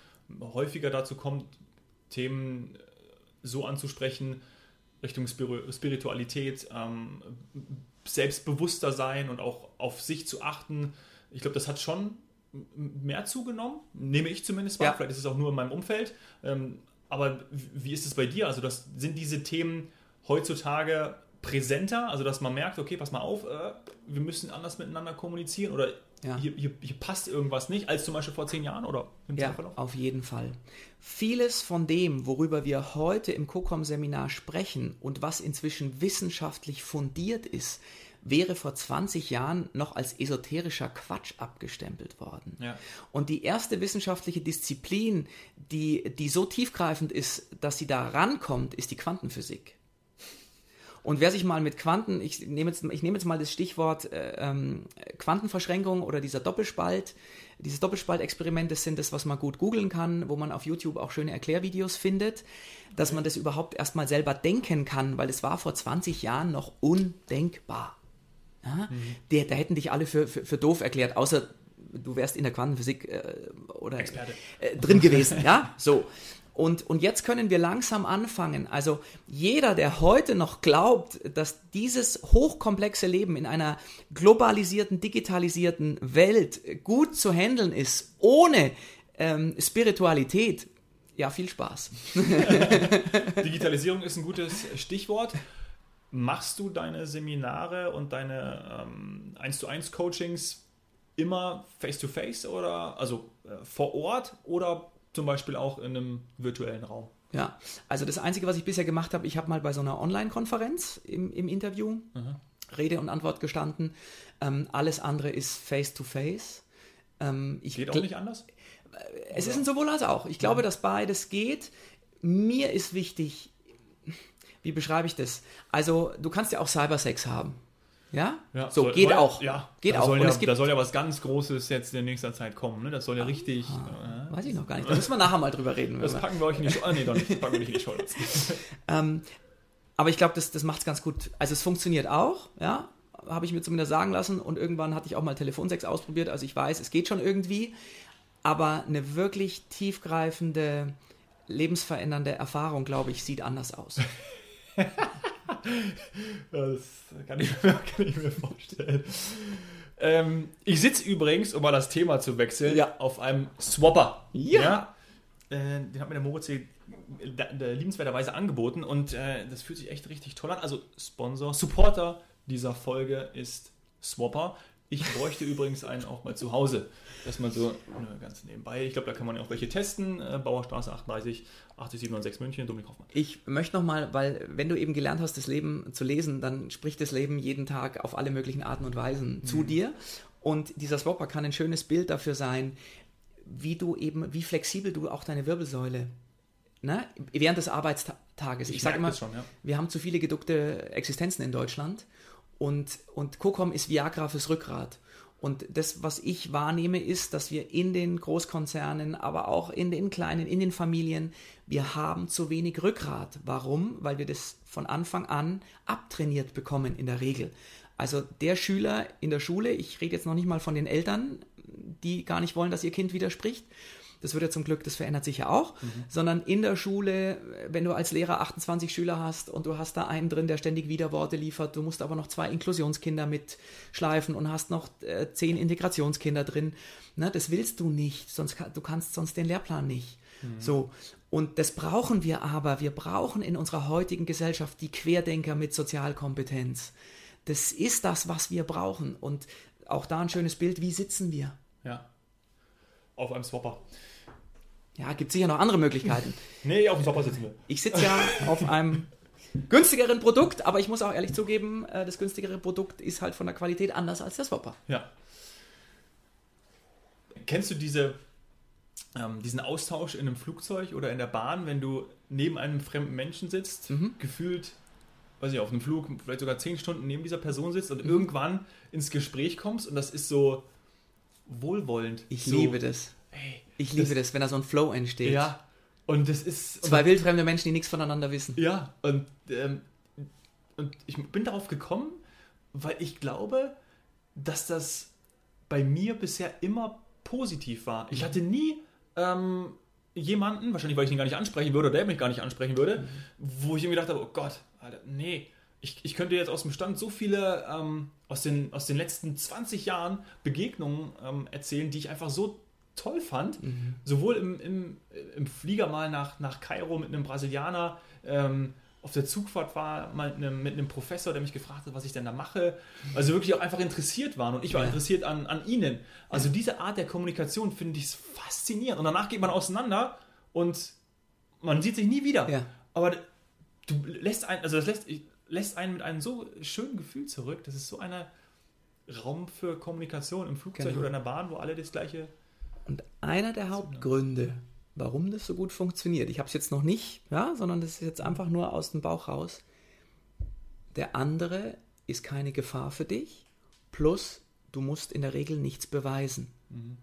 häufiger dazu kommt, Themen äh, so anzusprechen, Richtung Spiritualität, ähm, selbstbewusster sein und auch auf sich zu achten. Ich glaube, das hat schon mehr zugenommen, nehme ich zumindest wahr. Ja. Vielleicht ist es auch nur in meinem Umfeld. Ähm, aber wie ist es bei dir? Also, das, sind diese Themen heutzutage präsenter, also dass man merkt, okay, pass mal auf, äh, wir müssen anders miteinander kommunizieren oder ja. hier, hier, hier, passt irgendwas nicht, als zum Beispiel vor zehn Jahren oder im Ja, auf jeden Fall. Vieles von dem, worüber wir heute im COCOM-Seminar sprechen und was inzwischen wissenschaftlich fundiert ist, wäre vor 20 Jahren noch als esoterischer Quatsch abgestempelt worden. Ja. Und die erste wissenschaftliche Disziplin, die, die so tiefgreifend ist, dass sie da rankommt, ist die Quantenphysik. Und wer sich mal mit Quanten, ich nehme jetzt, ich nehme jetzt mal das Stichwort äh, ähm, Quantenverschränkung oder dieser Doppelspalt, dieses Doppelspaltexperiment, das sind das, was man gut googeln kann, wo man auf YouTube auch schöne Erklärvideos findet, dass man das überhaupt erstmal selber denken kann, weil es war vor 20 Jahren noch undenkbar. Ja? Mhm. Der, da hätten dich alle für, für, für doof erklärt, außer du wärst in der Quantenphysik äh, oder äh, drin gewesen, ja, so. Und, und jetzt können wir langsam anfangen. Also jeder, der heute noch glaubt, dass dieses hochkomplexe Leben in einer globalisierten, digitalisierten Welt gut zu handeln ist, ohne ähm, Spiritualität, ja, viel Spaß. Digitalisierung ist ein gutes Stichwort. Machst du deine Seminare und deine ähm, 1 zu 1 Coachings immer face-to-face -face oder also äh, vor Ort oder zum Beispiel auch in einem virtuellen Raum. Ja, also das Einzige, was ich bisher gemacht habe, ich habe mal bei so einer Online-Konferenz im, im Interview Aha. Rede und Antwort gestanden. Ähm, alles andere ist face-to-face. Ähm, geht auch nicht anders? Es Oder? ist ein sowohl als auch. Ich glaube, ja. dass beides geht. Mir ist wichtig, wie beschreibe ich das? Also, du kannst ja auch Cybersex haben. Ja? ja so, soll, geht soll, auch. Ja, geht da auch. Soll ja, da soll ja was ganz Großes jetzt in nächster Zeit kommen. Ne? Das soll ja ah, richtig. Ah, äh, weiß ich noch gar nicht. Da müssen wir nachher mal drüber reden. Das packen wir euch in die Show. Ah, nee, doch nicht. packen wir nicht in die Show. ähm, aber ich glaube, das, das macht es ganz gut. Also, es funktioniert auch. Ja, habe ich mir zumindest sagen lassen. Und irgendwann hatte ich auch mal Telefonsex ausprobiert. Also, ich weiß, es geht schon irgendwie. Aber eine wirklich tiefgreifende, lebensverändernde Erfahrung, glaube ich, sieht anders aus. das kann ich, mir, kann ich mir vorstellen. Ähm, ich sitze übrigens, um mal das Thema zu wechseln, ja. auf einem Swapper. Ja. ja. Äh, den hat mir der Moritz hier liebenswerterweise angeboten und äh, das fühlt sich echt richtig toll an. Also Sponsor, Supporter dieser Folge ist Swapper. Ich bräuchte übrigens einen auch mal zu Hause. Dass man so ne, ganz nebenbei, ich glaube, da kann man ja auch welche testen. Äh, Bauerstraße 38, 80796 München, Dominik Hoffmann. Ich möchte nochmal, weil wenn du eben gelernt hast, das Leben zu lesen, dann spricht das Leben jeden Tag auf alle möglichen Arten und Weisen mhm. zu dir. Und dieser Swapper kann ein schönes Bild dafür sein, wie du eben, wie flexibel du auch deine Wirbelsäule ne, während des Arbeitstages. Ich, ich sage immer, schon, ja. wir haben zu viele geduckte Existenzen in Deutschland und, und COCOM ist Viagra fürs Rückgrat. Und das, was ich wahrnehme, ist, dass wir in den Großkonzernen, aber auch in den kleinen, in den Familien, wir haben zu wenig Rückgrat. Warum? Weil wir das von Anfang an abtrainiert bekommen in der Regel. Also der Schüler in der Schule, ich rede jetzt noch nicht mal von den Eltern, die gar nicht wollen, dass ihr Kind widerspricht. Das wird ja zum Glück, das verändert sich ja auch, mhm. sondern in der Schule, wenn du als Lehrer 28 Schüler hast und du hast da einen drin, der ständig Widerworte liefert, du musst aber noch zwei Inklusionskinder mitschleifen und hast noch äh, zehn Integrationskinder drin, ne, das willst du nicht, sonst du kannst sonst den Lehrplan nicht. Mhm. So, und das brauchen wir aber. Wir brauchen in unserer heutigen Gesellschaft die Querdenker mit Sozialkompetenz. Das ist das, was wir brauchen. Und auch da ein schönes Bild, wie sitzen wir? Ja. Auf einem Swapper. Ja, gibt sicher noch andere Möglichkeiten. nee, auf dem Swapper sitzen wir. Ich sitze ja auf einem günstigeren Produkt, aber ich muss auch ehrlich zugeben, äh, das günstigere Produkt ist halt von der Qualität anders als der Swapper. Ja. Kennst du diese ähm, diesen Austausch in einem Flugzeug oder in der Bahn, wenn du neben einem fremden Menschen sitzt, mhm. gefühlt, weiß ich, auf einem Flug vielleicht sogar zehn Stunden neben dieser Person sitzt und mhm. irgendwann ins Gespräch kommst und das ist so wohlwollend. Ich so, liebe das. Ey, ich liebe das, das, wenn da so ein Flow entsteht. Ja. Und das ist. Zwei wildfremde Menschen, die nichts voneinander wissen. Ja, und, ähm, und ich bin darauf gekommen, weil ich glaube, dass das bei mir bisher immer positiv war. Ich hatte nie ähm, jemanden, wahrscheinlich weil ich ihn gar nicht ansprechen würde oder der mich gar nicht ansprechen würde, mhm. wo ich irgendwie dachte, oh Gott, Alter, nee, ich, ich könnte jetzt aus dem Stand so viele ähm, aus, den, aus den letzten 20 Jahren Begegnungen ähm, erzählen, die ich einfach so toll fand. Mhm. Sowohl im, im, im Flieger mal nach, nach Kairo mit einem Brasilianer, ähm, auf der Zugfahrt war mal mit einem, mit einem, Professor, der mich gefragt hat, was ich denn da mache. Also wirklich auch einfach interessiert waren und ich war ja. interessiert an, an ihnen. Also ja. diese Art der Kommunikation finde ich faszinierend. Und danach geht man auseinander und man sieht sich nie wieder. Ja. Aber du lässt einen, also das lässt, lässt einen mit einem so schönen Gefühl zurück. Das ist so ein Raum für Kommunikation im Flugzeug genau. oder in der Bahn, wo alle das gleiche. Und einer der Hauptgründe, warum das so gut funktioniert. Ich habe es jetzt noch nicht, ja, sondern das ist jetzt einfach nur aus dem Bauch raus. Der andere ist keine Gefahr für dich, plus du musst in der Regel nichts beweisen. Mhm.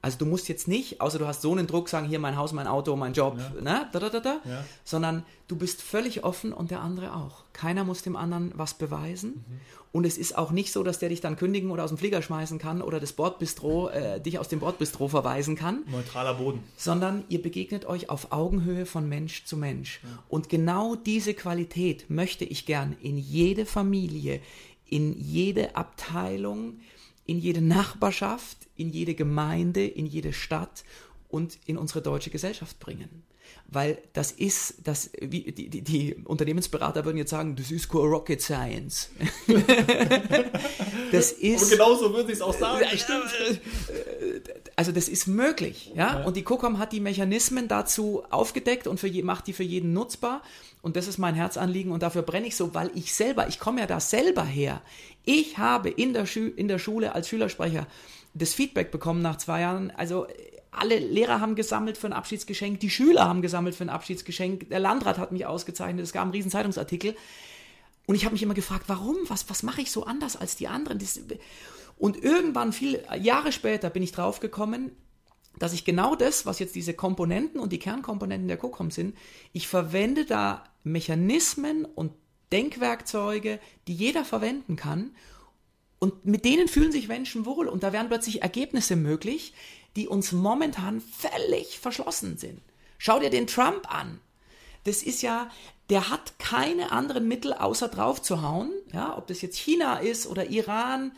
Also du musst jetzt nicht, außer du hast so einen Druck, sagen, hier mein Haus, mein Auto, mein Job, ja. ne? da, da, da, da. Ja. sondern du bist völlig offen und der andere auch. Keiner muss dem anderen was beweisen. Mhm. Und es ist auch nicht so, dass der dich dann kündigen oder aus dem Flieger schmeißen kann oder das Bordbistro, äh, dich aus dem Bordbistro verweisen kann. Neutraler Boden. Sondern ihr begegnet euch auf Augenhöhe von Mensch zu Mensch. Ja. Und genau diese Qualität möchte ich gern in jede Familie, in jede Abteilung, in jede Nachbarschaft, in jede Gemeinde, in jede Stadt und in unsere deutsche Gesellschaft bringen. Weil das ist, das, wie, die, die, die Unternehmensberater würden jetzt sagen, das ist cool Rocket Science. das ist. Aber genauso würde ich es auch sagen. Ja, stimmt. Also das ist möglich, ja? ja. Und die COCOM hat die Mechanismen dazu aufgedeckt und für je, macht die für jeden nutzbar. Und das ist mein Herzanliegen und dafür brenne ich so, weil ich selber, ich komme ja da selber her. Ich habe in der, Schu in der Schule als Schülersprecher das Feedback bekommen nach zwei Jahren. Also alle Lehrer haben gesammelt für ein Abschiedsgeschenk, die Schüler haben gesammelt für ein Abschiedsgeschenk, der Landrat hat mich ausgezeichnet, es gab einen riesen Zeitungsartikel. Und ich habe mich immer gefragt, warum? Was, was mache ich so anders als die anderen? Das, und irgendwann, viele Jahre später, bin ich draufgekommen, dass ich genau das, was jetzt diese Komponenten und die Kernkomponenten der COCOM sind, ich verwende da Mechanismen und Denkwerkzeuge, die jeder verwenden kann. Und mit denen fühlen sich Menschen wohl. Und da werden plötzlich Ergebnisse möglich, die uns momentan völlig verschlossen sind. Schau dir den Trump an. Das ist ja, der hat keine anderen Mittel außer drauf zu hauen. Ja, ob das jetzt China ist oder Iran,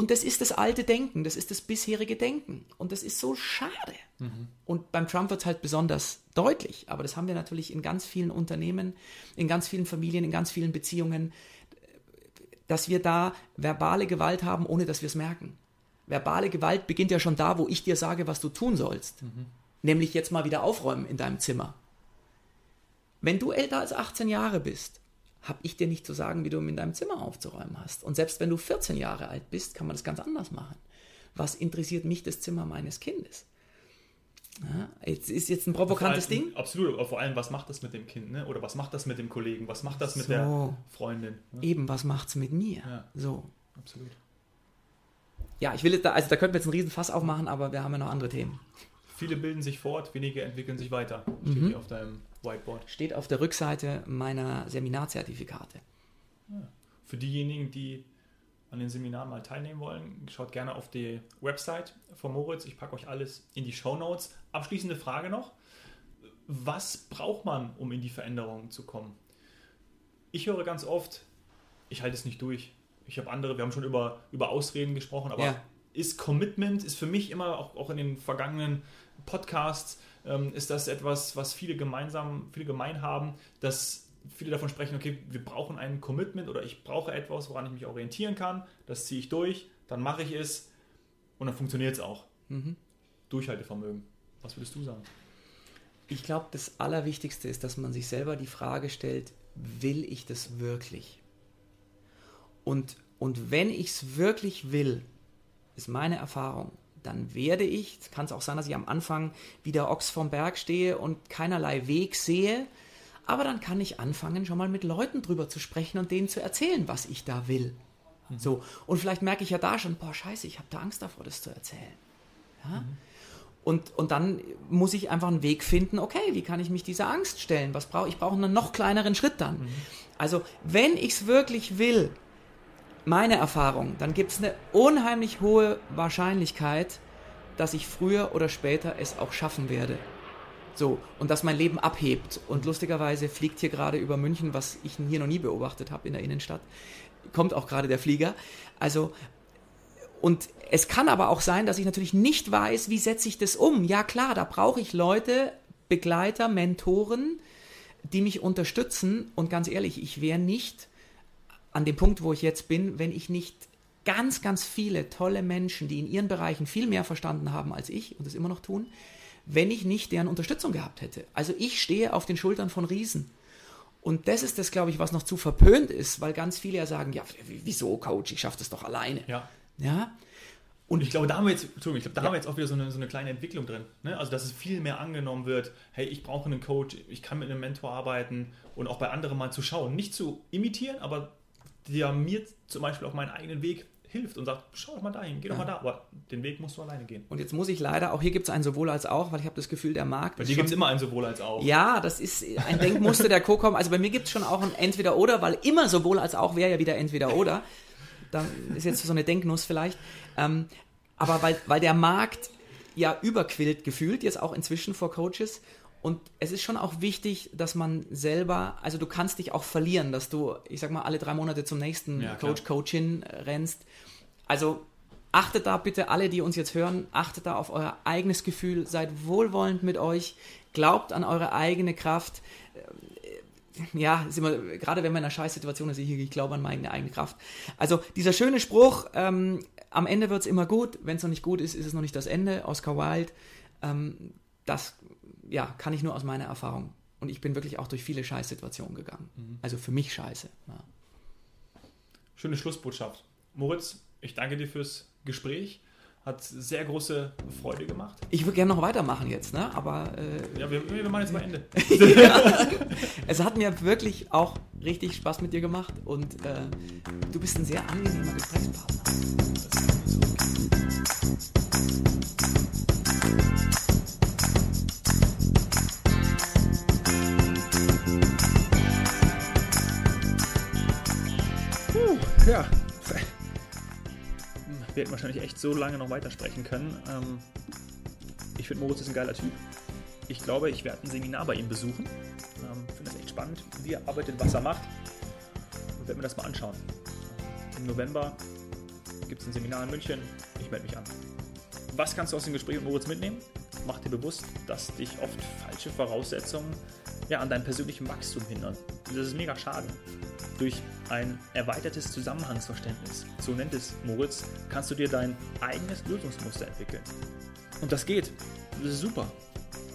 und das ist das alte Denken, das ist das bisherige Denken. Und das ist so schade. Mhm. Und beim Trump wird es halt besonders deutlich. Aber das haben wir natürlich in ganz vielen Unternehmen, in ganz vielen Familien, in ganz vielen Beziehungen, dass wir da verbale Gewalt haben, ohne dass wir es merken. Verbale Gewalt beginnt ja schon da, wo ich dir sage, was du tun sollst. Mhm. Nämlich jetzt mal wieder aufräumen in deinem Zimmer. Wenn du älter als 18 Jahre bist, habe ich dir nicht zu sagen, wie du in deinem Zimmer aufzuräumen hast. Und selbst wenn du 14 Jahre alt bist, kann man das ganz anders machen. Was interessiert mich das Zimmer meines Kindes? Ja, jetzt ist jetzt ein provokantes allem, Ding. Absolut, aber vor allem, was macht das mit dem Kind, ne? Oder was macht das mit dem Kollegen? Was macht das so, mit der Freundin? Ne? Eben, was macht es mit mir? Ja, so. Absolut. Ja, ich will da, also da könnten wir jetzt einen riesen Fass aufmachen, aber wir haben ja noch andere Themen. Viele bilden sich fort, wenige entwickeln sich weiter. Steht mhm. hier auf deinem Whiteboard. Steht auf der Rückseite meiner Seminarzertifikate. Ja. Für diejenigen, die an den Seminaren mal teilnehmen wollen, schaut gerne auf die Website von Moritz. Ich packe euch alles in die Show Notes. Abschließende Frage noch. Was braucht man, um in die Veränderung zu kommen? Ich höre ganz oft, ich halte es nicht durch. Ich habe andere, wir haben schon über, über Ausreden gesprochen, aber ja. ist Commitment, ist für mich immer, auch, auch in den vergangenen Podcasts, ähm, ist das etwas, was viele gemeinsam, viele gemein haben, dass viele davon sprechen, okay, wir brauchen ein Commitment oder ich brauche etwas, woran ich mich orientieren kann, das ziehe ich durch, dann mache ich es und dann funktioniert es auch. Mhm. Durchhaltevermögen. Was würdest du sagen? Ich glaube, das Allerwichtigste ist, dass man sich selber die Frage stellt, will ich das wirklich? Und, und wenn ich es wirklich will, ist meine Erfahrung, dann werde ich, kann es auch sein, dass ich am Anfang wie der Ochs vom Berg stehe und keinerlei Weg sehe, aber dann kann ich anfangen, schon mal mit Leuten drüber zu sprechen und denen zu erzählen, was ich da will. Mhm. So. Und vielleicht merke ich ja da schon, boah, scheiße, ich habe da Angst davor, das zu erzählen. Ja? Mhm. Und, und dann muss ich einfach einen Weg finden, okay, wie kann ich mich dieser Angst stellen? Was brauche ich? brauche einen noch kleineren Schritt dann. Mhm. Also, wenn ich es wirklich will, meine Erfahrung, dann gibt es eine unheimlich hohe Wahrscheinlichkeit, dass ich früher oder später es auch schaffen werde. So, und dass mein Leben abhebt. Und lustigerweise fliegt hier gerade über München, was ich hier noch nie beobachtet habe in der Innenstadt, kommt auch gerade der Flieger. Also, und es kann aber auch sein, dass ich natürlich nicht weiß, wie setze ich das um. Ja klar, da brauche ich Leute, Begleiter, Mentoren, die mich unterstützen. Und ganz ehrlich, ich wäre nicht an dem Punkt, wo ich jetzt bin, wenn ich nicht ganz, ganz viele tolle Menschen, die in ihren Bereichen viel mehr verstanden haben als ich und es immer noch tun, wenn ich nicht deren Unterstützung gehabt hätte. Also ich stehe auf den Schultern von Riesen. Und das ist das, glaube ich, was noch zu verpönt ist, weil ganz viele ja sagen, ja, wieso, Coach, ich schaffe das doch alleine. Ja. ja? Und ich glaube, da haben wir jetzt, ich glaube, da ja. haben wir jetzt auch wieder so eine, so eine kleine Entwicklung drin. Ne? Also, dass es viel mehr angenommen wird, hey, ich brauche einen Coach, ich kann mit einem Mentor arbeiten und auch bei anderen mal zu schauen. Nicht zu imitieren, aber der mir zum Beispiel auf meinen eigenen Weg hilft und sagt, schau doch mal dahin, geh doch mal da, aber den Weg musst du alleine gehen. Und jetzt muss ich leider, auch hier gibt es ein sowohl als auch, weil ich habe das Gefühl, der Markt. Bei dir gibt es immer ein sowohl als auch. Ja, das ist ein Denkmuster der Co-Com. Also bei mir gibt es schon auch ein Entweder-Oder, weil immer sowohl als auch wäre ja wieder Entweder-Oder. Da ist jetzt so eine Denknuss vielleicht. Ähm, aber weil, weil der Markt ja überquillt gefühlt, jetzt auch inzwischen vor Coaches und es ist schon auch wichtig, dass man selber, also du kannst dich auch verlieren, dass du, ich sag mal, alle drei Monate zum nächsten ja, Coach, Coachin rennst. Also achtet da bitte alle, die uns jetzt hören, achtet da auf euer eigenes Gefühl, seid wohlwollend mit euch, glaubt an eure eigene Kraft. Ja, ist immer, gerade wenn man in einer Scheißsituation ist, ich, ich glaube an meine eigene Kraft. Also dieser schöne Spruch, ähm, am Ende wird es immer gut, wenn es noch nicht gut ist, ist es noch nicht das Ende, Oscar Wilde. Ähm, das ja, kann ich nur aus meiner Erfahrung. Und ich bin wirklich auch durch viele Scheißsituationen gegangen. Mhm. Also für mich scheiße. Ja. Schöne Schlussbotschaft. Moritz, ich danke dir fürs Gespräch. Hat sehr große Freude gemacht. Ich würde gerne noch weitermachen jetzt, ne? Aber. Äh, ja, wir, wir machen jetzt mal Ende. ja. Es hat mir wirklich auch richtig Spaß mit dir gemacht und äh, du bist ein sehr angenehmer Gesprächspartner. Das ja, wir hätten wahrscheinlich echt so lange noch weitersprechen können. Ähm, ich finde, Moritz ist ein geiler Typ. Ich glaube, ich werde ein Seminar bei ihm besuchen. Ähm, finde das echt spannend, wie er arbeitet, was er macht. Und werde mir das mal anschauen. Im November gibt es ein Seminar in München. Ich melde mich an. Was kannst du aus dem Gespräch mit Moritz mitnehmen? Mach dir bewusst, dass dich oft falsche Voraussetzungen ja, an deinem persönlichen Wachstum hindern. Das ist mega schade. Durch ein erweitertes Zusammenhangsverständnis, so nennt es Moritz, kannst du dir dein eigenes Lösungsmuster entwickeln. Und das geht. Das ist super.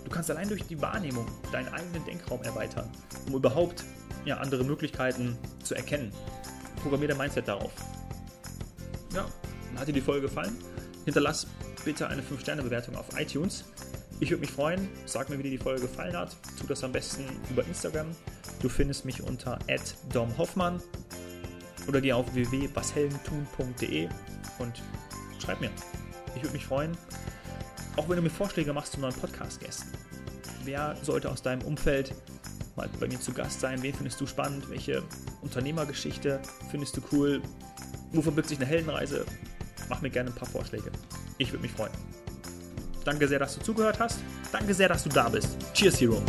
Du kannst allein durch die Wahrnehmung deinen eigenen Denkraum erweitern, um überhaupt ja, andere Möglichkeiten zu erkennen. Programmier dein Mindset darauf. Ja, hat dir die Folge gefallen? Hinterlass bitte eine 5-Sterne-Bewertung auf iTunes. Ich würde mich freuen. Sag mir, wie dir die Folge gefallen hat. Tu das am besten über Instagram. Du findest mich unter domhoffmann oder geh auf www.washeldentun.de und schreib mir. Ich würde mich freuen, auch wenn du mir Vorschläge machst zu neuen Podcast-Gästen. Wer sollte aus deinem Umfeld mal bei mir zu Gast sein? Wen findest du spannend? Welche Unternehmergeschichte findest du cool? Wo verbirgt sich eine Heldenreise? Mach mir gerne ein paar Vorschläge. Ich würde mich freuen. Danke sehr, dass du zugehört hast. Danke sehr, dass du da bist. Cheers, Hero.